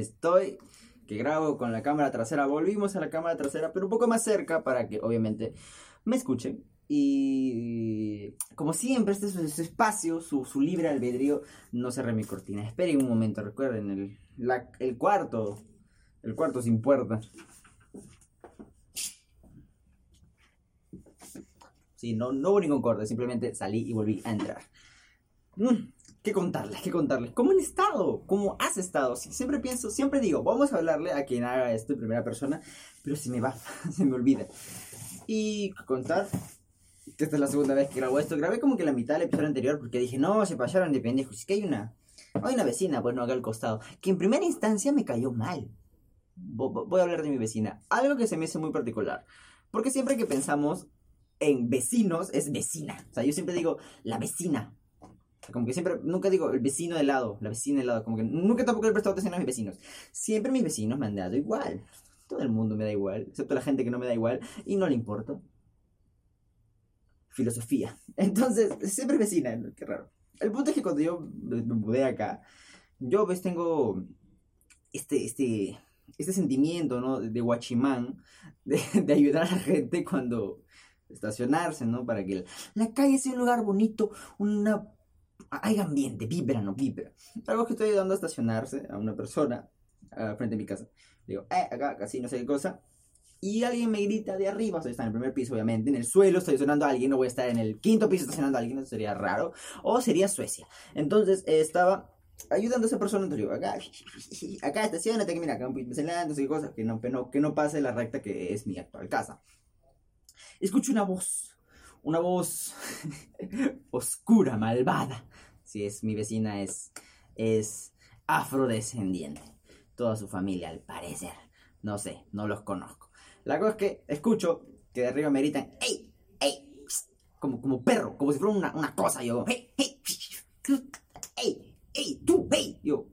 estoy, que grabo con la cámara trasera. Volvimos a la cámara trasera, pero un poco más cerca para que obviamente me escuchen. Y como siempre, este es su espacio, su, su libre albedrío. No cerré mi cortina. Esperen un momento, recuerden, el, la- el cuarto. El cuarto sin puerta. Sí, no, no hubo ningún corte, simplemente salí y volví a entrar. Mm, ¿Qué contarles? ¿Qué contarles? ¿Cómo han estado? ¿Cómo has estado? Siempre pienso, siempre digo, vamos a hablarle a quien haga esto en primera persona, pero se me va, se me olvida. Y contar que esta es la segunda vez que grabo esto. Grabé como que la mitad del episodio anterior porque dije, no, se pasaron de pendejos. Es que hay una, hay una vecina, bueno, acá al costado, que en primera instancia me cayó mal. Vo- vo- Voy a hablar de mi vecina. Algo que se me hace muy particular. Porque siempre que pensamos en vecinos, es vecina. O sea, yo siempre digo, la vecina. Como que siempre, nunca digo el vecino de lado, la vecina de lado. Como que nunca tampoco he prestado atención a mis vecinos. Siempre mis vecinos me han dado igual. Todo el mundo me da igual, excepto la gente que no me da igual y no le importa. Filosofía. Entonces, siempre vecina, qué raro. El punto es que cuando yo me mudé acá, yo ves tengo este, este, este sentimiento, ¿no? De guachimán, de, de ayudar a la gente cuando estacionarse, ¿no? Para que la calle sea un lugar bonito, una... Hay ambiente, vibra, no vibra. Algo que estoy ayudando a estacionarse a una persona ah, frente a mi casa. Digo, eh, acá, casi no sé qué cosa. Y alguien me grita de arriba, está en el primer piso, obviamente, en el suelo estoy estacionando a alguien, no voy a estar en el quinto piso estacionando a alguien, eso sería raro. O sería Suecia. Entonces, eh, estaba ayudando a esa persona, digo, acá, acá estacionate, que mira, acá un poquito más adelante, no sé qué cosa, que no, que, no, que no pase la recta que es mi actual casa. Escucho una voz, una voz oscura, malvada. Si es mi vecina, es, es afrodescendiente. Toda su familia, al parecer. No sé, no los conozco. La cosa es que escucho que de arriba me gritan, ¡Ey! ¡Ey! psst", Como, como perro, como si fuera una, una cosa. Yo, ¡Hey! ¡Hey! ¡Ey! ¡Ey! ¡Tú! ¡Hey! Yo,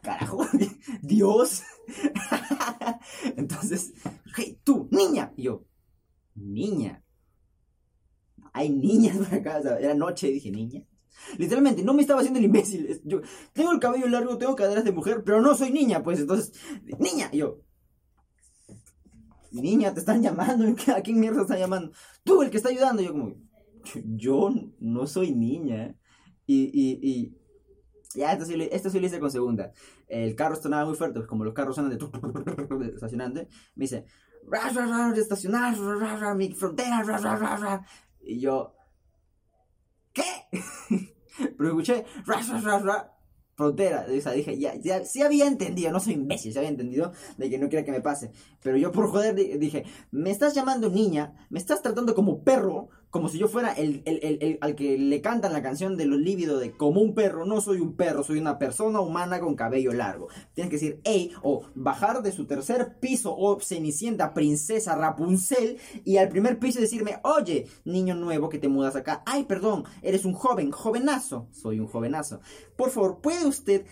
carajo, Dios. Entonces, hey, tú, niña. Y yo, niña. Hay niñas por acá, era noche y dije, niña. Literalmente, no me estaba haciendo el imbécil. Yo tengo el cabello largo, tengo caderas de mujer, pero no soy niña, pues entonces, niña. Y yo, niña, te están llamando. ¿A quién mierda están llamando? Tú, el que está ayudando. Y yo, como, yo no soy niña. Y, y, y ya, esto sí, esto sí lo hice con segunda. El carro sonaba muy fuerte, pues como los carros suenan de, de estacionante. Me dice, "Ra, ra, ra, de estacionar, mi frontera, ra, ra, ra, ra". Y yo, ¿qué? Pero escuché, ra, ra, ra, ra, frontera. O sea, dije, ya, ya, sí había entendido, no soy imbécil, sí había entendido de que no quiera que me pase. Pero yo por joder di- dije, me estás llamando niña, me estás tratando como perro, como si yo fuera el, el- el- al que le cantan la canción de los lívidos de como un perro. No soy un perro, soy una persona humana con cabello largo. Tienes que decir, hey, o bajar de su tercer piso, o cenicienta, princesa, Rapunzel, y al primer piso decirme, oye, niño nuevo que te mudas acá. Ay, perdón, eres un joven, jovenazo. Soy un jovenazo. Por favor, ¿puede usted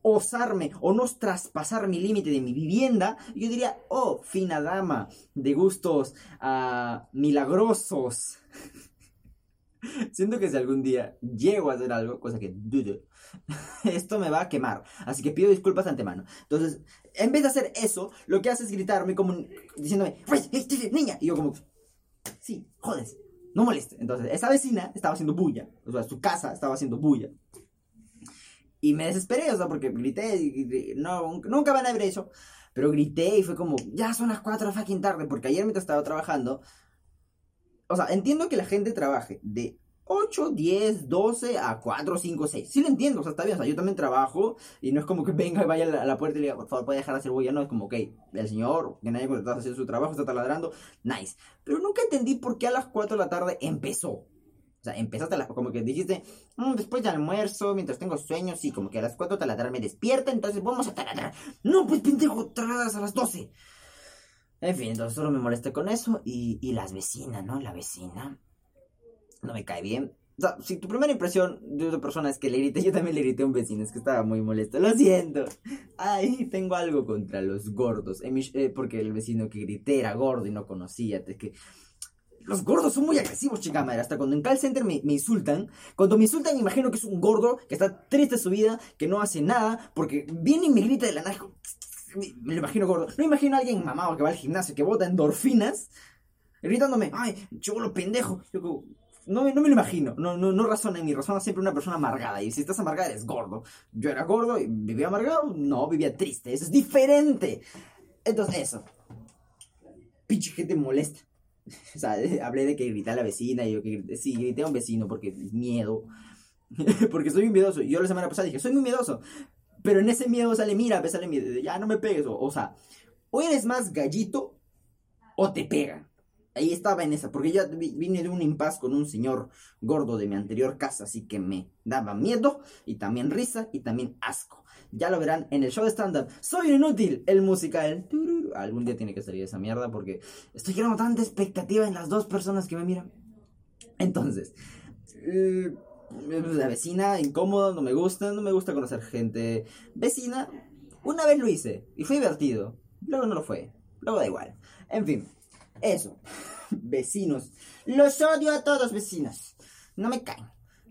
osarme o no traspasar mi límite de mi vivienda, yo diría, oh, fina dama, de gustos ah, milagrosos. Siento que si algún día llego a hacer algo, cosa que dudo, esto me va a quemar. Así que pido disculpas antemano. Entonces, en vez de hacer eso, lo que hace es gritarme como diciéndome, "Pues, niña. Y yo como, sí, jodes, no moleste. Entonces, esa vecina estaba haciendo bulla. O sea, su casa estaba haciendo bulla. Y me desesperé, o sea, porque grité y, no, nunca van a ver eso. Pero grité y fue como, ya son las 4 de la fucking tarde, porque ayer mientras estaba trabajando, o sea, entiendo que la gente trabaje de 8, 10, 12 a 4, 5, 6. Sí lo entiendo, o sea, está bien, o sea, yo también trabajo y no es como que venga y vaya a la, la puerta y le diga, por favor, puede dejar de hacer bulla, no, es como, ok, el señor que nadie contratado hacer su trabajo está taladrando, nice. Pero nunca entendí por qué a las 4 de la tarde empezó. O sea, empezaste a las, como que dijiste, "Mm, después del almuerzo, mientras tengo sueños, sí, como que a las 4 taladrar me despierta, entonces vamos a taladrar. No, pues pendejo, taladradas a las 12. En fin, entonces solo me molesté con eso y, y las vecinas, ¿no? La vecina no me cae bien. Si tu primera impresión de otra persona es que le grité, yo también le grité a un vecino, es que estaba muy molesto. Lo siento. Ay, tengo algo contra los gordos. Eh, porque el vecino que grité era gordo y no conocía. Es que los gordos son muy agresivos, chica madre. Hasta cuando en call center me, insultan. Cuando me insultan, imagino que es un gordo que está triste de su vida, que no hace nada, porque viene y me grita de la nada. Me, lo imagino gordo. No imagino a alguien mamado que va al gimnasio, que bota endorfinas, gritándome, ay, chulo pendejo. Yo no, no me lo imagino, no, no, no razona en mi razona siempre una persona amargada. Y si estás amargada, eres gordo. Yo era gordo y vivía amargado, no, vivía triste. Eso es diferente. Entonces, eso. Pinche gente molesta. O sea, hablé de que grité a la vecina y yo que sí, grité a un vecino porque miedo. porque soy muy miedoso. Yo la semana pasada dije, soy muy miedoso. Pero en ese miedo sale, mira, sale miedo, ya no me pegues. O, o sea, o eres más gallito o te pega. Ahí estaba en esa, porque ya vine de un impas con un señor gordo de mi anterior casa, así que me daba miedo y también risa y también asco. Ya lo verán en el show de stand-up. Soy inútil, el musical. Algún día tiene que salir esa mierda porque estoy creando tanta expectativa en las dos personas que me miran. Entonces, eh, la vecina incómoda, no me gusta, no me gusta conocer gente. Vecina, una vez lo hice y fue divertido. Luego no lo fue. Luego da igual. En fin. Eso. vecinos. Los odio a todos vecinos. No me caen.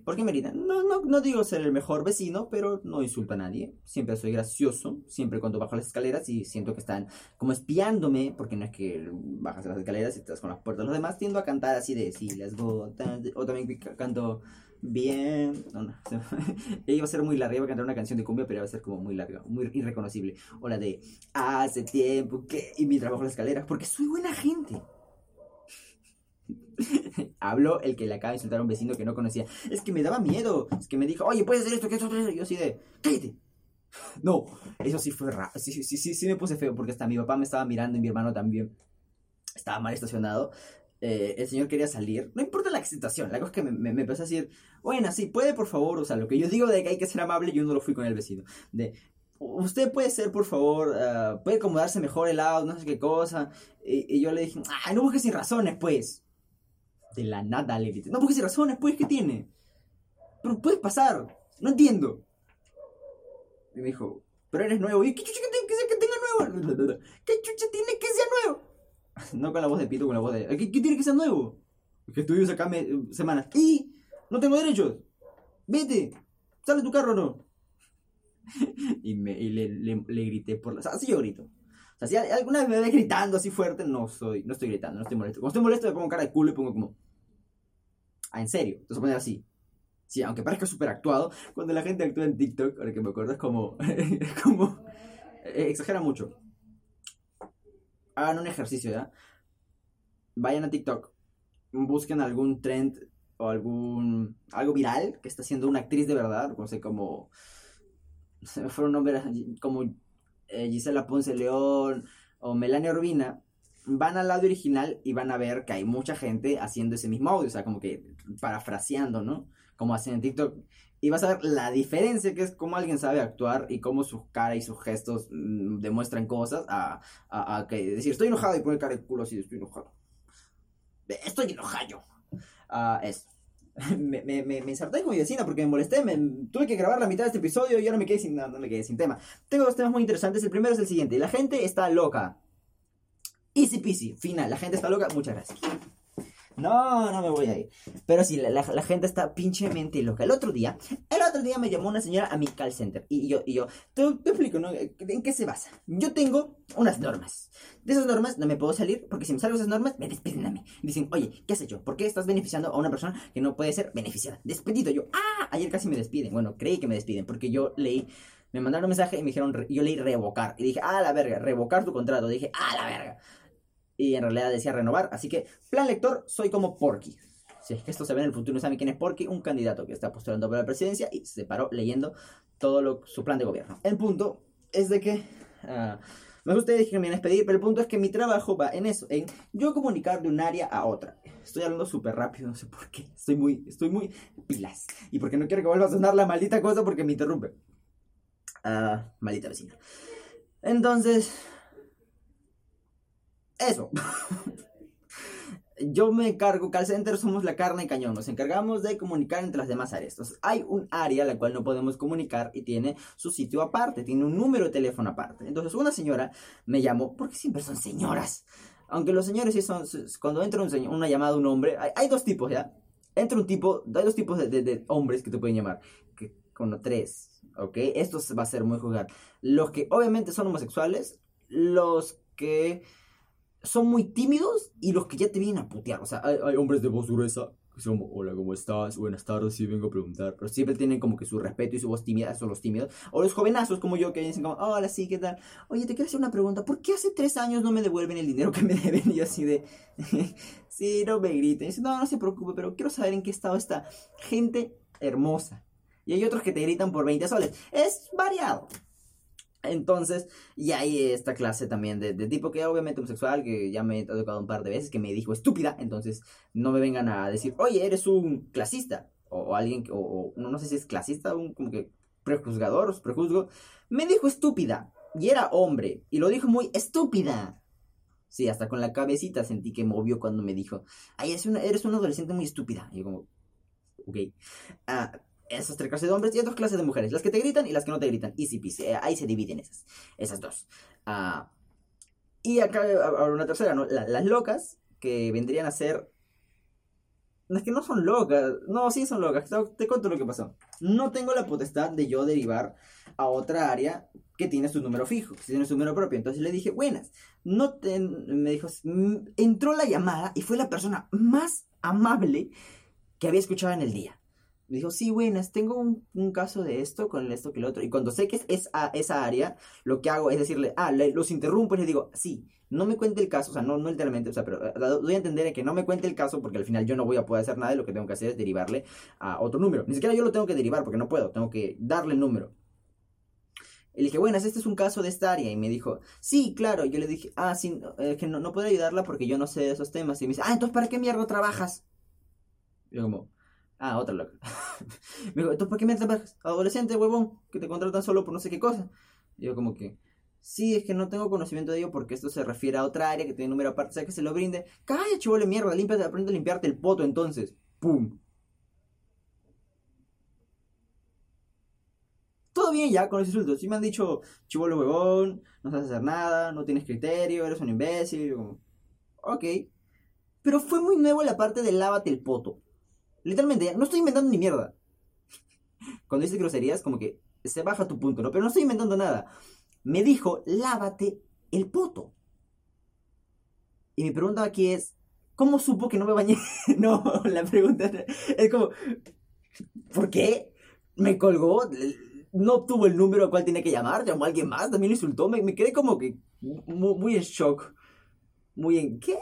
¿Por qué me gritan? No, no, no digo ser el mejor vecino, pero no insulto a nadie. Siempre soy gracioso. Siempre cuando bajo las escaleras y siento que están como espiándome, porque no es que bajas las escaleras y estás con las puertas. Los demás tiendo a cantar así de sí, las gotas. O también canto bien. No, no. iba a ser muy larga, iba a cantar una canción de cumbia, pero iba a ser como muy larga, muy irreconocible. O la de hace tiempo que. Y mi trabajo en la escalera, porque soy buena gente. Habló el que le acaba de insultar a un vecino que no conocía. Es que me daba miedo. Es que me dijo, oye, puedes hacer esto, que que Yo así de, cállate. No, eso sí fue raro. Sí, sí, sí, sí me puse feo porque hasta mi papá me estaba mirando y mi hermano también estaba mal estacionado. Eh, el señor quería salir, no importa la situación, la cosa es que me, empezó a decir, bueno, sí, puede por favor, o sea, lo que yo digo de que hay que ser amable, yo no lo fui con el vecino, de, usted puede ser, por favor, ah, puede acomodarse mejor el no sé qué cosa, y, yo le dije, ah, no busques sin razones, pues, de la nada le grité, no busques sin razones, pues, ¿qué tiene? Pero puedes pasar, no entiendo. Y me dijo, pero eres nuevo, y ¿qué chucha que ser que tenga nuevo? ¿Qué chucha tiene que ser nuevo? no con la voz de Pito, con la voz de. ¿Qué, tiene que ser nuevo? Que estuvimos acá semanas. ¡Y! ¡No tengo derechos! ¡Vete! ¡Sale tu carro no! y, me, y le, le, grité por la. así yo grito. O sea, si alguna vez me ve gritando así fuerte, no soy, no estoy gritando, no estoy molesto. Cuando estoy molesto me pongo cara de culo y pongo como. Ah, en serio, a poner así. Sí, aunque parezca súper actuado, cuando la gente actúa en TikTok, ahora que me acuerdo, es como. como. Eh, exagera mucho hagan un ejercicio, ¿ya? Vayan a TikTok, busquen algún trend o algún algo viral que está haciendo una actriz de verdad, no sé, como se me fueron nombres como eh, Gisela Ponce León o Melania Urbina, van al audio original y van a ver que hay mucha gente haciendo ese mismo audio, o sea, como que parafraseando, ¿no? Como hacen en TikTok y vas a ver la diferencia que es cómo alguien sabe actuar y cómo su cara y sus gestos mm, demuestran cosas a, a, que decir estoy enojado y poner cara de culo así, estoy enojado. Estoy enojado. Uh, eso. me, me, me, me inserté con mi vecina porque me molesté, me, tuve que grabar la mitad de este episodio y ahora me quedé sin, no, no me quedé sin tema. Tengo dos temas muy interesantes. El primero es el siguiente. La gente está loca. Easy peasy. Final. La gente está loca. Muchas gracias. No, no me voy a ir. Pero sí, la, gente está pinchemente loca. El otro día, el otro día me llamó una señora a mi call center. Y yo, y yo, te, explico, ¿no? ¿En qué se basa? Yo tengo unas normas. De esas normas no me puedo salir porque si me salgo de esas normas, me despiden a mí. Dicen, oye, ¿qué has hecho? ¿Por qué estás beneficiando a una persona que no puede ser beneficiada? Despedido. Yo, ah, ayer casi me despiden. Bueno, creí que me despiden porque yo leí me mandaron un mensaje y me dijeron, yo leí revocar. Y dije, ah, la verga, revocar tu contrato. dije, ah, la verga y en realidad decía renovar. Así que, plan lector, soy como Porky. Si es que esto se ve en el futuro, no saben quién es Porky, un candidato que está postulando para la presidencia y se paró leyendo todo su plan de gobierno. El punto es de que. Uh, me gusta me despedir, pero el punto es que mi trabajo va en eso, en yo comunicar de un área a otra. Estoy hablando súper rápido, no sé por qué. Estoy muy, estoy muy pilas. Y porque no quiero que vuelva a sonar la maldita cosa porque me interrumpe. Ah, maldita vecina. Entonces, eso. Yo me encargo, call center somos la carne y cañón, nos encargamos de comunicar entre las demás áreas. Hay un área a la cual no podemos comunicar y tiene su sitio aparte, tiene un número de teléfono aparte. Entonces, una señora me llamó, porque siempre son señoras, Aunque los señores sí son, cuando entra una llamada un hombre, hay, dos tipos, ¿ya? Entra un tipo, hay dos tipos de, hombres que te pueden llamar, que, como tres, ¿ok? Esto va a ser muy juzgar. Los que obviamente son homosexuales, los que son muy tímidos y los que ya te vienen a putear. O sea, hay, hombres de voz gruesa son como, hola, ¿cómo estás? Buenas tardes, sí, vengo a preguntar. Pero siempre tienen como que su respeto y su voz tímida, son los tímidos. O los jovenazos como yo que dicen como, hola, sí, ¿qué tal? Oye, te quiero hacer una pregunta. ¿Por qué hace tres años no me devuelven el dinero que me deben? Y así de, sí, no me griten. dice, no, no se preocupe, pero quiero saber en qué estado está. Gente hermosa. Y hay otros que te gritan por 20 soles. Es variado. Entonces, y hay esta clase también de, tipo que obviamente homosexual, que ya me he tocado un par de veces, que me dijo estúpida, entonces no me vengan a decir, oye, eres un clasista, o, alguien, o, no sé si es clasista, un como que prejuzgador, prejuzgo, me dijo estúpida, y era hombre, y lo dijo muy estúpida. Sí, hasta con la cabecita sentí que movió cuando me dijo, ay, eres una, eres una adolescente muy estúpida. Y yo como, ok. Ah, esas tres clases de hombres y dos clases de mujeres, las que te gritan y las que no te gritan. Easy peasy, eh, ahí se dividen esas, esas dos. Ah, y acá ahora una tercera, ¿no? las locas, que vendrían a ser... Es que no son locas, no, sí son locas, te, cuento lo que pasó. No tengo la potestad de yo derivar a otra área que tiene su número fijo, que tiene su número propio. Entonces le dije, buenas, no te... me dijo, entró la llamada y fue la persona más amable que había escuchado en el día. Dijo, sí, buenas, tengo un, caso de esto con esto que el otro. Y cuando sé que es esa, esa área, lo que hago es decirle, ah, los interrumpo y les digo, sí, no me cuente el caso, o sea, no, no literalmente, o sea, pero eh, doy a entender que no me cuente el caso porque al final yo no voy a poder hacer nada y lo que tengo que hacer es derivarle a otro número. Ni siquiera yo lo tengo que derivar porque no puedo, tengo que darle el número. Y le dije, buenas, este es un caso de esta área. Y me dijo, sí, claro. Yo le dije, ah, sí, que no, no puedo ayudarla porque yo no sé de esos temas. Y me dice, ah, entonces, ¿para qué mierda trabajas? yo como, Ah, otra loca. me dijo, ¿tú por qué me? Adolescente, huevón, que te contratan solo por no sé qué cosa. Y yo como que, sí, es que no tengo conocimiento de ello porque esto se refiere a otra área que tiene número aparte, o sea, que se lo brinde. Calla, chivole mierda, límpiate, aprende a limpiarte el poto entonces. ¡Pum! Todo bien ya con los insultos. Sí me han dicho, chivolo huevón, no sabes hacer nada, no tienes criterio, eres un imbécil. Como, ok. Pero fue muy nuevo la parte de lávate el poto. Literalmente, no estoy inventando ni mierda. Cuando dice groserías, como que se baja tu punto, ¿no? Pero no estoy inventando nada. Me dijo, lávate el poto. Y mi pregunta aquí es, ¿cómo supo que no me bañé? no, la pregunta es como, ¿por qué? Me colgó, no obtuvo el número al cual tiene que llamar, llamó a alguien más, también lo insultó, me, quedé como que muy, muy en shock. Muy en, ¿qué?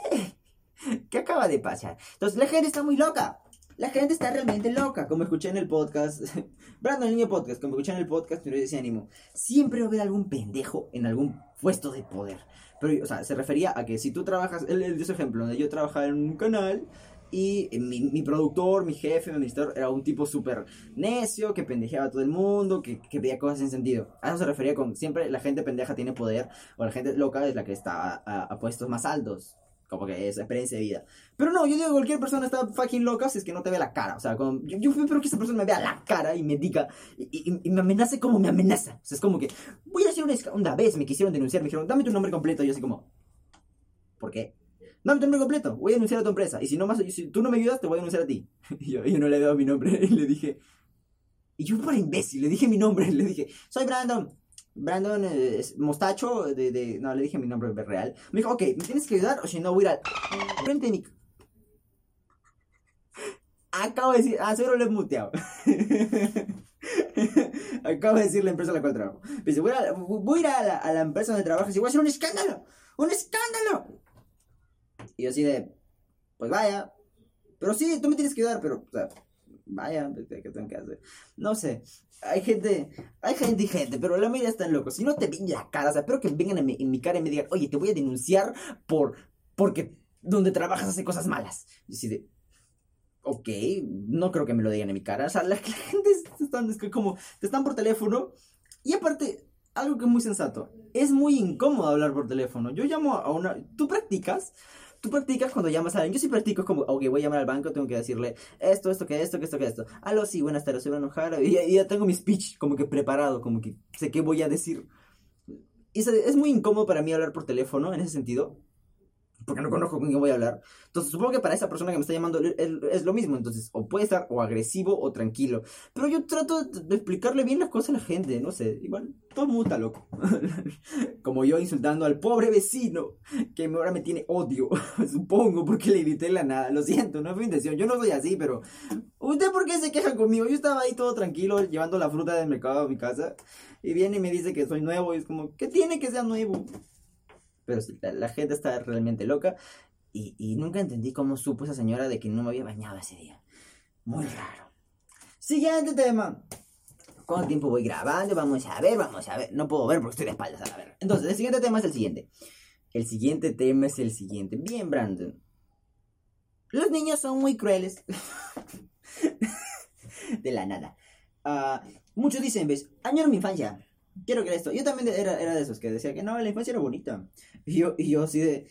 ¿Qué acaba de pasar? Entonces la gente está muy loca. La gente está realmente loca, como escuché en el podcast. Brandon, niño podcast, como escuché en el podcast, pero ese ánimo. Siempre va a algún pendejo en algún puesto de poder. Pero, o sea, se refería a que si tú trabajas, él, dio ese ejemplo, donde yo trabajaba en un canal y mi, productor, mi jefe, mi administrador era un tipo súper necio, que pendejeaba a todo el mundo, que, que pedía cosas sin sentido. A eso se refería con siempre la gente pendeja tiene poder, o la gente loca es la que está a puestos más altos como que es experiencia de vida. Pero no, yo digo que cualquier persona está fucking loca si es que no te ve la cara. O sea, como, yo, yo espero que esa persona me vea la cara y me diga, y, y, me amenace como me amenaza. O sea, es como que, voy a hacer una, una vez, me quisieron denunciar, me dijeron, dame tu nombre completo. Y yo así como, ¿por qué? Dame tu nombre completo, voy a denunciar a tu empresa. Y si, no más, si tú no me ayudas, te voy a denunciar a ti. Y yo, yo no le he dado mi nombre. Y le dije, y yo por imbécil, le dije mi nombre. Le dije, soy Brandon. Brandon Mostacho, de, de, no le dije mi nombre real, me dijo, ok, me tienes que ayudar o si no voy a ir al frente de. Acabo de decir, ah, seguro lo he muteado. Acabo de decir la empresa a la cual trabajo. dice, voy a, ir a la, empresa donde trabajas y voy a hacer un escándalo. ¡Un escándalo! Y yo así de, pues vaya. Pero sí, tú me tienes que ayudar, pero, o vaya, ¿qué tengo que hacer? No sé hay gente, hay gente y gente, pero la mayoría están locos. Si no te ven la cara, o sea, espero que vengan en mi, cara y me digan, oye, te voy a denunciar por, porque donde trabajas hace cosas malas. Y así de, ok, no creo que me lo digan en mi cara. O sea, la, gente están, es como, te están por teléfono. Y aparte, algo que es muy sensato, es muy incómodo hablar por teléfono. Yo llamo a una, tú practicas Tú practicas cuando llamas a alguien. Yo sí practico como, ok, voy a llamar al banco, tengo que decirle esto, esto, que esto, que esto, que esto. Aló, sí, buenas tardes, soy Bruno Jara. Y, ya tengo mi speech como que preparado, como que sé qué voy a decir. Y es, muy incómodo para mí hablar por teléfono en ese sentido. Porque no conozco con quién voy a hablar. Entonces supongo que para esa persona que me está llamando es, lo mismo. Entonces, o puede estar o agresivo o tranquilo. Pero yo trato de, explicarle bien las cosas a la gente, no sé. Igual, todo el mundo está loco. Como yo insultando al pobre vecino, que ahora me tiene odio, supongo, porque le grité la nada. Lo siento, no mi intención. Yo no soy así, pero... ¿Usted por qué se queja conmigo? Yo estaba ahí todo tranquilo, llevando la fruta del mercado a mi casa. Y viene y me dice que soy nuevo. Y es como, ¿qué tiene que ser nuevo? Pero la, gente está realmente loca. Y, nunca entendí cómo supo esa señora de que no me había bañado ese día. Muy raro. Siguiente tema. ¿Cuánto tiempo voy grabando? Vamos a ver, vamos a ver. No puedo ver porque estoy de espaldas a la ver. Entonces, el siguiente tema es el siguiente. El siguiente tema es el siguiente. Bien, Brandon. Los niños son muy crueles. de la nada. Ah, muchos dicen, ¿ves? Añoro mi infancia quiero que esto. Yo también era, era de esos que decía que no, la infancia era bonita. Y yo, y yo así de.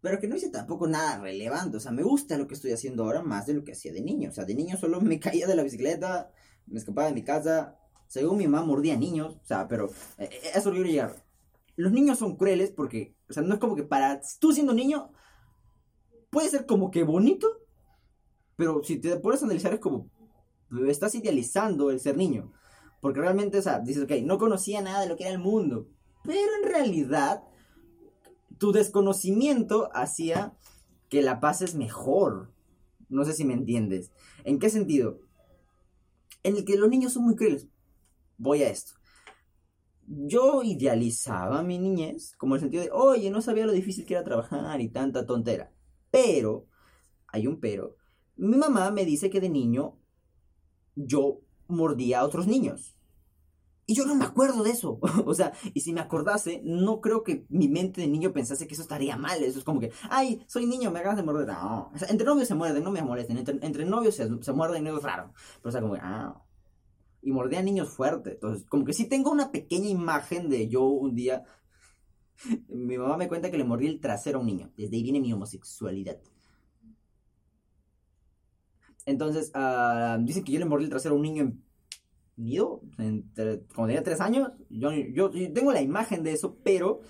Pero que no hice tampoco nada relevante. O sea, me gusta lo que estoy haciendo ahora más de lo que hacía de niño. O sea, de niño solo me caía de la bicicleta, me escapaba de mi casa. Según mi mamá, mordía niños. O sea, pero eh, eh, eso lo quiero llegar. Los niños son crueles porque, o sea, no es como que para tú siendo niño, puede ser como que bonito, pero si te pones a analizar es como, estás idealizando el ser niño. Porque realmente, o sea, dices, ok, no conocía nada de lo que era el mundo. Pero en realidad, tu desconocimiento hacía que la pases mejor. No sé si me entiendes. ¿En qué sentido? En el que los niños son muy crueles. Voy a esto. Yo idealizaba mi niñez como el sentido de, oye, no sabía lo difícil que era trabajar y tanta tontera. Pero, hay un pero, mi mamá me dice que de niño yo mordía a otros niños. Y yo no me acuerdo de eso. o sea, y si me acordase, no creo que mi mente de niño pensase que eso estaría mal. Eso es como que, ay, soy niño, me acabas de morder. No. O sea, entre novios se muerden, no me molesten. Entre, novios se, se, muerden no es raro. Pero o sea, como que, ah. Y mordía a niños fuerte. Entonces, como que sí tengo una pequeña imagen de yo un día. mi mamá me cuenta que le mordí el trasero a un niño. Desde ahí viene mi homosexualidad. Entonces, uh, dicen que yo le mordí el trasero a un niño en nido, cuando tenía tres años. Yo, yo, tengo la imagen de eso, pero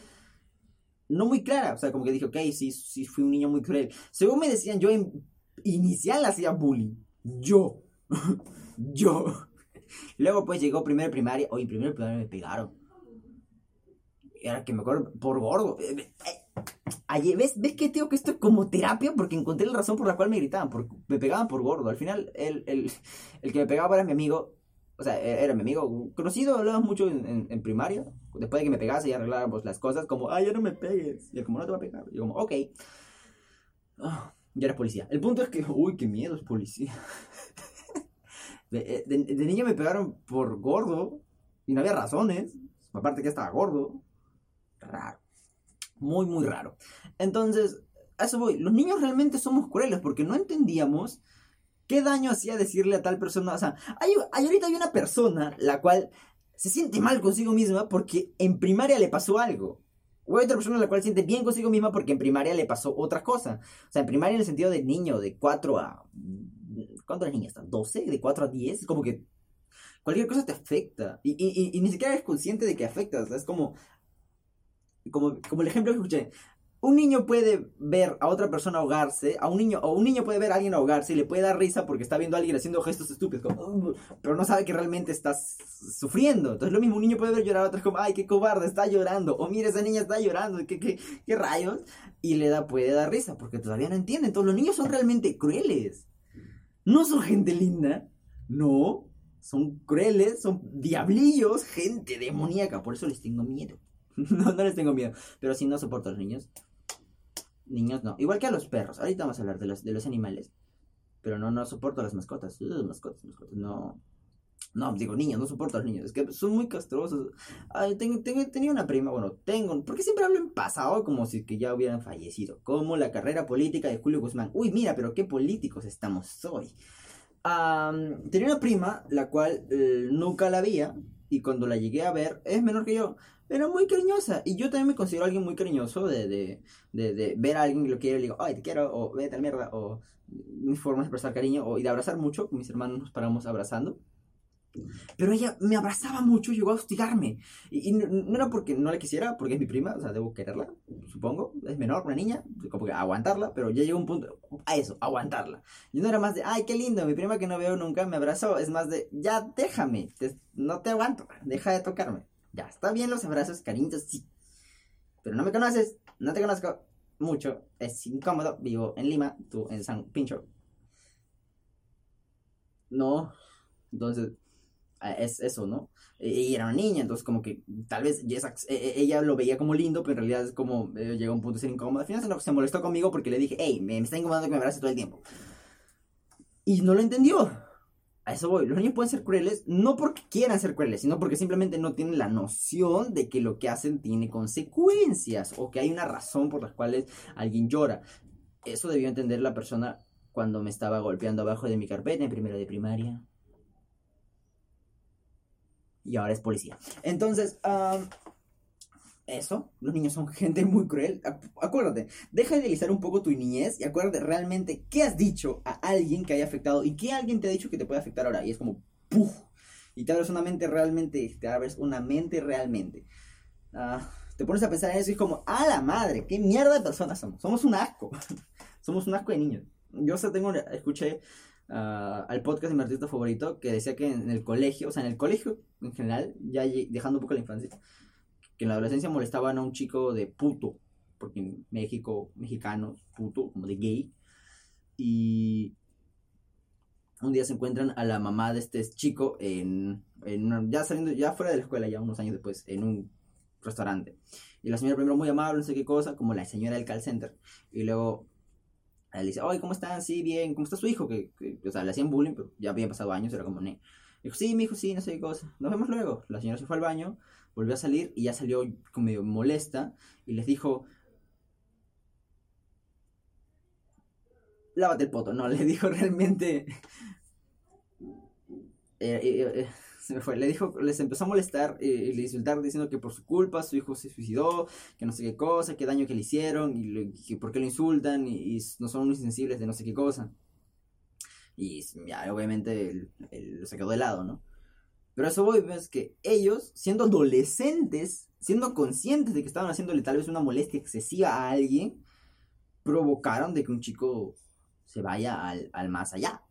no muy clara. O sea, como que dije, ok, sí, sí fui un niño muy cruel. Según me decían, yo en inicial hacía bullying. Yo. yo. Luego pues llegó primero primaria. Oye, primero primaria me pegaron. Era que me acuerdo por gordo. Eh, eh, ¿ves, ¿Ves que tengo que esto es como terapia? Porque encontré la razón por la cual me gritaban, me pegaban por gordo. Al final, el, el, el que me pegaba era mi amigo, o sea, e-, era mi amigo conocido, hablábamos mucho en, primaria. Después de que me pegase y arreglábamos las cosas, como, ay, ya no me pegues. Y él, como, no te va a pegar. Y yo, como, ok. Ah, ya eres policía. El punto es que, uy, qué miedo es policía. de, de, de, niño me pegaron por gordo y no había razones. Aparte que estaba gordo. Raro muy, muy raro. Entonces, a eso voy. Los niños realmente somos crueles porque no entendíamos qué daño hacía decirle a tal persona. O sea, hay, ahorita hay una persona la cual se siente mal consigo misma porque en primaria le pasó algo. O hay otra persona la cual se siente bien consigo misma porque en primaria le pasó otra cosa. O sea, en primaria en el sentido de niño, de 4 a... ¿Cuántas niñas están? ¿12? ¿De 4 a 10? Como que cualquier cosa te afecta. Y, y, ni siquiera eres consciente de que afecta. O sea, es como, como, como el ejemplo que escuché, un niño puede ver a otra persona ahogarse, a un niño, o un niño puede ver a alguien ahogarse y le puede dar risa porque está viendo a alguien haciendo gestos estúpidos, pero no sabe que realmente estás sufriendo. Entonces lo mismo, un niño puede ver llorar a otro como, ay, qué cobarde, está llorando, o mira, esa niña está llorando, qué, qué, qué rayos, y le da, puede dar risa porque todavía no entiende. Entonces los niños son realmente crueles. No son gente linda, no, son crueles, son diablillos, gente demoníaca, por eso les tengo miedo. no, no les tengo miedo. Pero si no soporto a los niños. Niños no. Igual que a los perros. Ahorita vamos a hablar de los, de los animales. Pero no, no soporto a las mascotas. Uh, mascotas, mascotas. No. No, digo niños, no soporto a los niños. Es que son muy castrosos. Ay, tenía una prima, bueno, tengo. Porque siempre hablo en pasado como si que ya hubieran fallecido. Como la carrera política de Julio Guzmán. Uy, mira, pero qué políticos estamos hoy. tenía una prima, la cual eh, nunca la veía. Y cuando la llegué a ver, es menor que yo era muy cariñosa. Y yo también me considero alguien muy cariñoso de, de, de, de ver a alguien que lo quiere y le digo, ay, te quiero, o vete al mierda, o mi forma de expresar cariño, o, y de abrazar mucho. Mis hermanos nos paramos abrazando. Pero ella me abrazaba mucho y llegó a hostigarme. Y, no, era porque no la quisiera, porque es mi prima, o sea, debo quererla, supongo. Es menor, una niña, como que aguantarla, pero ya llegó un punto a eso, aguantarla. Y no era más de, ay, qué lindo, mi prima que no veo nunca me abrazó. Es más de, ya déjame, no te aguanto, deja de tocarme. Ya, está bien los abrazos, cariños, sí. Pero no me conoces, no te conozco mucho, es incómodo, vivo en Lima, tú en San Pincho. No, entonces es eso, ¿no? Y era una niña, entonces como que tal vez e, e, ella lo veía como lindo, pero en realidad es como eh, llega a un punto de ser incómodo. Al final se molestó conmigo porque le dije, hey, me, está incomodando que me abrace todo el tiempo. Y no lo entendió. A eso voy. Los niños pueden ser crueles no porque quieran ser crueles, sino porque simplemente no tienen la noción de que lo que hacen tiene consecuencias o que hay una razón por las cuales alguien llora. Eso debió entender la persona cuando me estaba golpeando abajo de mi carpeta en primero de primaria y ahora es policía. Entonces, eso, los niños son gente muy cruel. Acuérdate, deja de idealizar un poco tu niñez y acuérdate realmente qué has dicho a alguien que haya afectado y qué alguien te ha dicho que te puede afectar ahora. Y es como, ¡puf! Y te abres una mente realmente, te abres una mente realmente. Ah, te pones a pensar en eso y es como, ¡a la madre! ¿Qué mierda de personas somos? Somos un asco. somos un asco de niños. Yo o tengo, escuché Ah, al podcast de mi artista favorito que decía que en el colegio, o sea, en el colegio en general, ya dejando un poco la infancia, que en la adolescencia molestaban a un chico de puto, porque en México, mexicanos, puto, como de gay, y un día se encuentran a la mamá de este chico en, en ya saliendo, ya fuera de la escuela, ya unos años después, en un restaurante. Y la señora primero muy amable, no sé qué cosa, como la señora del call center. Y luego él dice, oye, ¿cómo están? Sí, bien, ¿cómo está su hijo? Que, o sea, le hacían bullying, pero ya habían pasado años, era como, ne. Dijo, sí, mi hijo, sí, no sé qué cosa. Nos vemos luego. La señora se fue al baño, volvió a salir y ya salió como medio molesta y les dijo, lávate el poto. No, le dijo realmente... Eh, eh, eh, se me fue. Le dijo, les empezó a molestar y le insultar diciendo que por su culpa su hijo se suicidó, que no sé qué cosa, qué daño que le hicieron, y, que por qué lo insultan, y, no son unos insensibles de no sé qué cosa. Y ya, obviamente, él, se quedó de lado, ¿no? Pero eso voy, es que ellos, siendo adolescentes, siendo conscientes de que estaban haciéndole tal vez una molestia excesiva a alguien, provocaron de que un chico se vaya al, al más allá,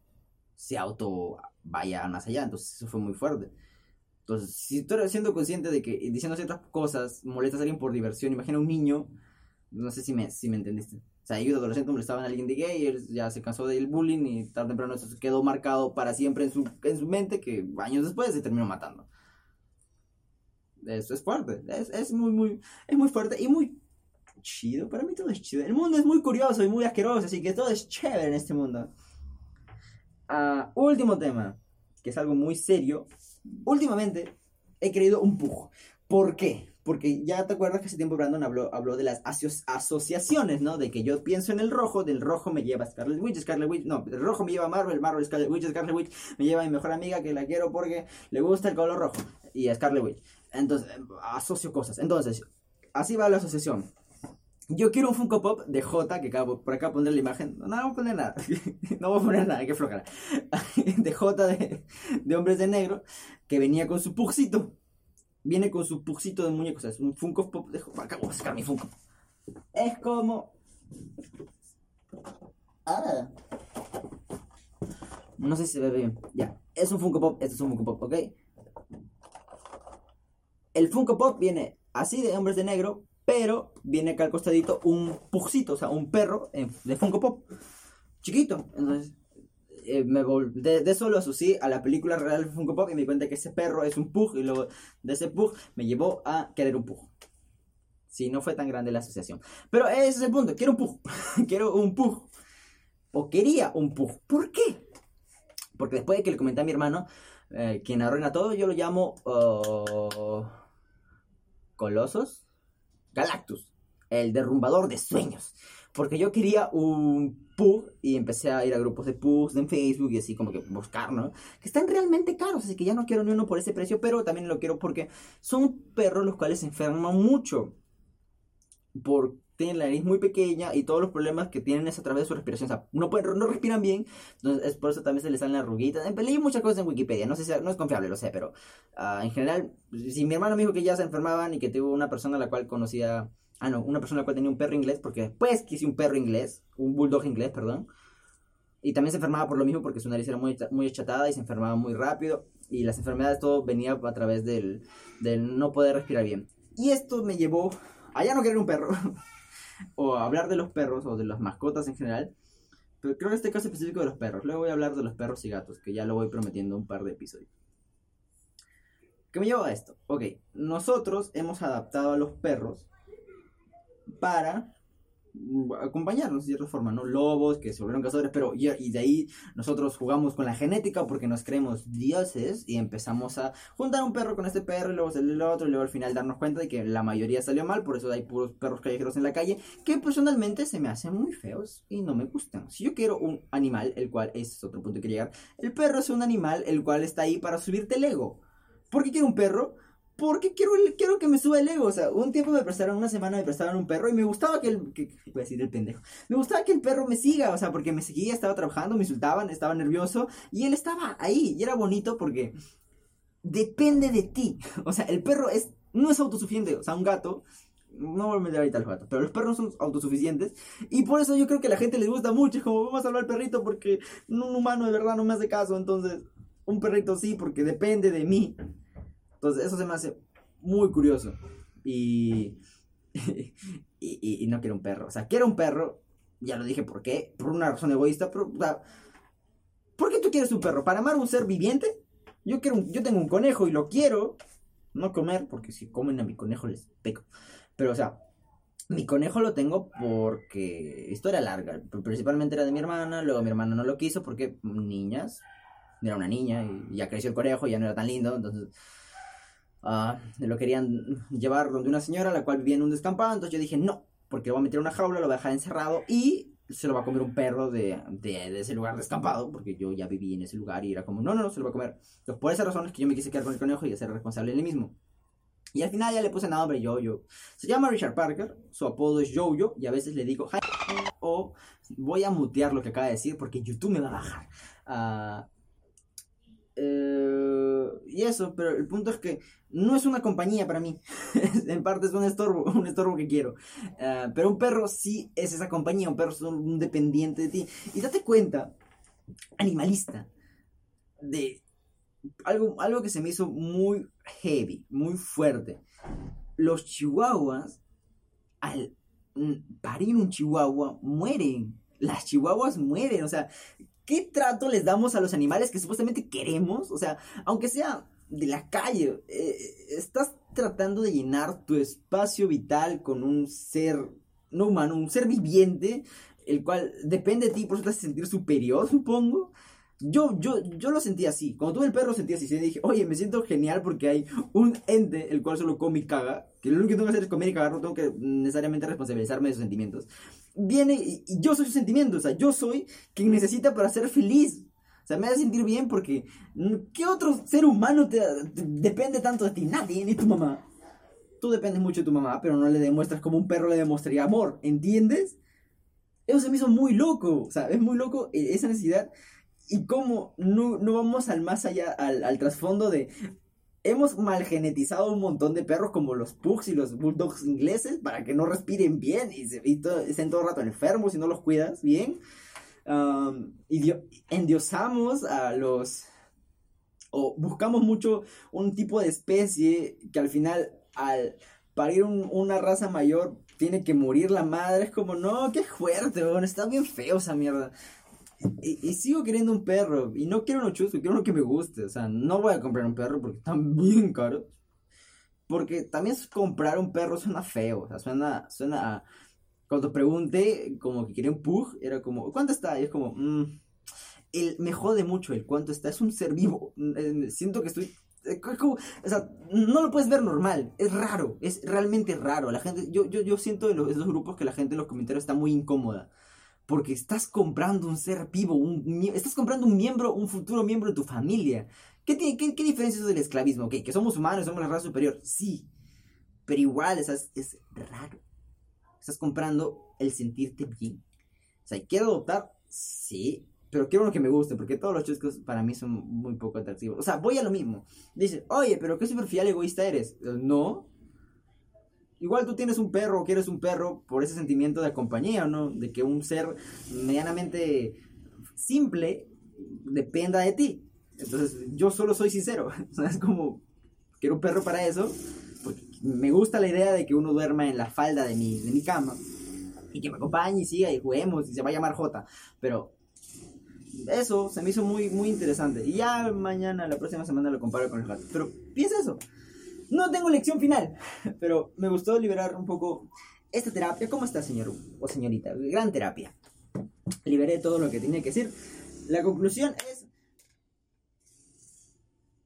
se auto vaya más allá. Entonces eso fue muy fuerte. Entonces, si tú eres siendo consciente de que diciendo ciertas cosas molestas a alguien por diversión, imagina un niño, no sé si me, si me entendiste. O sea, ellos adolescentes molestaban a alguien de gay, él ya se cansó del bullying y tarde o temprano eso quedó marcado para siempre en su, en su mente que años después se terminó matando. Eso es fuerte, es, es muy, muy, es muy fuerte y muy chido. Para mí todo es chido. El mundo es muy curioso y muy asqueroso, así que todo es chévere en este mundo último tema, que es algo muy serio. Últimamente he creído un pug. ¿Por qué? Porque ya te acuerdas que hace tiempo Brandon habló, habló de las asociaciones, ¿no? De que yo pienso en el rojo, del rojo me lleva Scarlet Witch, Scarlet Witch, no, el rojo me lleva Marvel, Marvel, Scarlet Witch, Scarlet Witch me lleva a mi mejor amiga que la quiero porque le gusta el color rojo y a Scarlet Witch. Entonces, asocio cosas. Entonces, así va la asociación. Yo quiero un Funko Pop de J, que acabo, por acá pondré la imagen. No, no voy a poner nada. no voy a poner nada, que flojera. de J de, de, Hombres de Negro, que venía con su pugcito. Viene con su pugcito de muñecos. es un Funko Pop de J. Acá voy sacar mi Funko. Es como. Ah. No sé si se ve bien. Ya. Es un Funko Pop. Este es un Funko Pop, ¿ok? El Funko Pop viene así de Hombres de Negro, pero viene acá al costadito un pugcito, o sea, un perro de Funko Pop. Chiquito. Entonces, eh, me de, de, eso lo asocié a la película real de Funko Pop y me di cuenta que ese perro es un pug y luego de ese pug me llevó a querer un pug. Si no fue tan grande la asociación. Pero ese es el punto, quiero un pug. quiero un pug. O quería un pug. ¿Por qué? Porque después de que le comenté a mi hermano, eh, quien arruina todo, yo lo llamo uh, Colosos. Galactus, el derrumbador de sueños. Porque yo quería un pug y empecé a ir a grupos de pugs en Facebook y así como que buscar, ¿no? Que están realmente caros, así que ya no quiero ni uno por ese precio, pero también lo quiero porque son perros los cuales se enferman mucho. Porque tienen la nariz muy pequeña y todos los problemas que tienen es a través de su respiración. O sea, no, pueden, no respiran bien, entonces es por eso también se les salen arruguitas. Leí muchas cosas en Wikipedia, no sé si no es confiable, lo sé, pero ah, en general, si mi hermano me dijo que ya se enfermaban y que tuvo una persona a la cual conocía, ah no, una persona a la cual tenía un perro inglés, porque después quise un perro inglés, un bulldog inglés, perdón. Y también se enfermaba por lo mismo porque su nariz era muy, muy achatada y se enfermaba muy rápido. Y las enfermedades todo venía a través del, del no poder respirar bien. Y esto me llevó a ya no querer un perro. o hablar de los perros o de las mascotas en general. Pero creo que este caso específico de los perros. Luego voy a hablar de los perros y gatos, que ya lo voy prometiendo un par de episodios. ¿Qué me lleva a esto? Ok, nosotros hemos adaptado a los perros para acompañarnos de cierta forma, ¿no? Lobos que se volvieron cazadores, pero y, de ahí nosotros jugamos con la genética porque nos creemos dioses y empezamos a juntar un perro con este perro y luego salir el otro y luego al final darnos cuenta de que la mayoría salió mal, por eso hay puros perros callejeros en la calle que personalmente se me hacen muy feos y no me gustan. Si yo quiero un animal, el cual es otro punto que llegar, el perro es un animal el cual está ahí para subirte el ego. ¿Por qué quiero un perro? Porque quiero, quiero que me suba el ego. O sea, un tiempo me prestaron, una semana me prestaron un perro y me gustaba que el. Que, voy a decir el pendejo. Me gustaba que el perro me siga, o sea, porque me seguía, estaba trabajando, me insultaban, estaba nervioso y él estaba ahí. Y era bonito porque depende de ti. O sea, el perro es, no es autosuficiente. O sea, un gato. No voy a meter ahorita al gato, pero los perros son autosuficientes. Y por eso yo creo que a la gente les gusta mucho. Es como, vamos a hablar al perrito porque un humano de verdad no me hace caso. Entonces, un perrito sí, porque depende de mí. Entonces, eso se me hace muy curioso. Y, y, no quiero un perro. O sea, quiero un perro. Ya lo dije por qué. Por una razón egoísta. Pero, ¿Por qué tú quieres un perro? ¿Para amar un ser viviente? Yo, quiero yo tengo un conejo y lo quiero. No comer, porque si comen a mi conejo les peco. Pero, o sea, mi conejo lo tengo porque. Historia larga. Principalmente era de mi hermana. Luego mi hermana no lo quiso porque niñas. Era una niña y ya creció el conejo, ya no era tan lindo. Entonces Ah, lo querían llevar donde una señora, la cual vivía en un descampado. Entonces yo dije, no, porque voy a meter una jaula, lo voy a dejar encerrado y se lo va a comer un perro de, de, ese lugar descampado, porque yo ya viví en ese lugar y era como, no, no, no, se lo va a comer. Entonces por esa razón es que yo me quise quedar con el conejo y hacer responsable de él mismo. Y al final ya le puse nombre Jojo. Se llama Richard Parker, su apodo es Jojo, y a veces le digo, o voy a mutear lo que acaba de decir porque YouTube me va a bajar. Uh, eh, y eso, pero el punto es que no es una compañía para mí. en parte es un estorbo, un estorbo que quiero. Eh, pero un perro sí es esa compañía, un perro es un dependiente de ti. Y date cuenta, animalista, de algo, algo que se me hizo muy heavy, muy fuerte. Los chihuahuas, al parir un chihuahua, mueren. Las chihuahuas mueren, o sea, ¿Qué trato les damos a los animales que supuestamente queremos? O sea, aunque sea de la calle, eh, estás tratando de llenar tu espacio vital con un ser no humano, un ser viviente, el cual depende de ti, por eso te hace sentir superior, supongo. Yo, yo, yo lo sentí así. Cuando tuve el perro sentí así. dije, oye, me siento genial porque hay un ente el cual solo come y caga. Que lo único que tengo que hacer es comer y cagar. No tengo que necesariamente responsabilizarme de sus sentimientos. Viene y, yo soy su sentimiento. O sea, yo soy quien necesita para ser feliz. O sea, me hace sentir bien porque ¿qué otro ser humano te, depende tanto de ti? Nadie, ni tu mamá. Tú dependes mucho de tu mamá, pero no le demuestras como un perro le demostraría amor. ¿Entiendes? Eso se me hizo muy loco. O sea, es muy loco eh, esa necesidad y cómo no, vamos al más allá, al, trasfondo de hemos malgenetizado un montón de perros como los pugs y los bulldogs ingleses para que no respiren bien y, se, estén todo el rato enfermos y no los cuidas bien. y endiosamos a los... o buscamos mucho un tipo de especie que al final al parir una raza mayor tiene que morir la madre. Es como, no, qué fuerte, está bien feo esa mierda. Y, sigo queriendo un perro. Y no quiero uno chusco, quiero uno que me guste. O sea, no voy a comprar un perro porque están bien caros. Porque también comprar un perro suena feo. O sea, suena, suena a... Cuando pregunté como que quería un pug, era como, ¿cuánto está? Y es como, mm, el, me jode mucho el cuánto está. Es un ser vivo. Siento que estoy eh, o sea, no lo puedes ver normal, es raro, es realmente raro. La gente, yo, yo, yo siento en los, esos grupos que la gente en los comentarios está muy incómoda porque estás comprando un ser vivo, un, estás comprando un miembro, un futuro miembro de tu familia. ¿Qué, qué, qué diferencia es del esclavismo? ¿Que somos humanos, somos la raza superior? Sí, pero igual es, es raro. Estás comprando el sentirte bien. O sea, quiero adoptar, sí, pero quiero uno que me guste, porque todos los chuscos para mí son muy poco atractivos. O sea, voy a lo mismo. Dices, oye, pero qué superficial egoísta eres. No. Igual tú tienes un perro o quieres un perro por ese sentimiento de compañía, ¿no? De que un ser medianamente simple dependa de ti. Entonces, yo solo soy sincero. O sea, es como, quiero un perro para eso. Porque me gusta la idea de que uno duerma en la falda de mi, de mi cama. Y que me acompañe y siga y juguemos y se va a llamar J. Pero eso se me hizo muy, muy interesante. Y ya mañana, la próxima semana lo comparo con el gato. Pero piensa eso. No tengo lección final, pero me gustó liberar un poco esta terapia. ¿Cómo está, señor o señorita? Gran terapia. Liberé todo lo que tenía que decir. La conclusión es...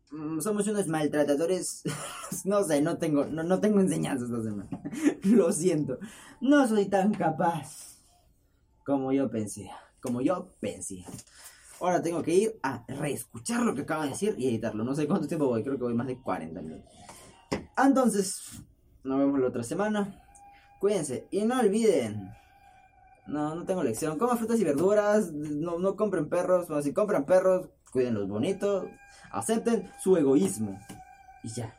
Mm, somos unos maltratadores. no sé, no tengo, no, no tengo enseñanzas esta semana. lo siento. No soy tan capaz como yo pensé. Como yo pensé. Ahora tengo que ir a reescuchar lo que acaba de decir y editarlo. No sé cuánto tiempo voy, creo que voy más de 40 minutos. Entonces, nos vemos la otra semana. Cuídense y no olviden. No, no tengo lección. Coman frutas y verduras. No, no compren perros. Bueno, si compran perros, cuídenlos bonitos. Acepten su egoísmo. Y ya.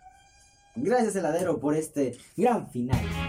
Gracias, heladero, por este gran final.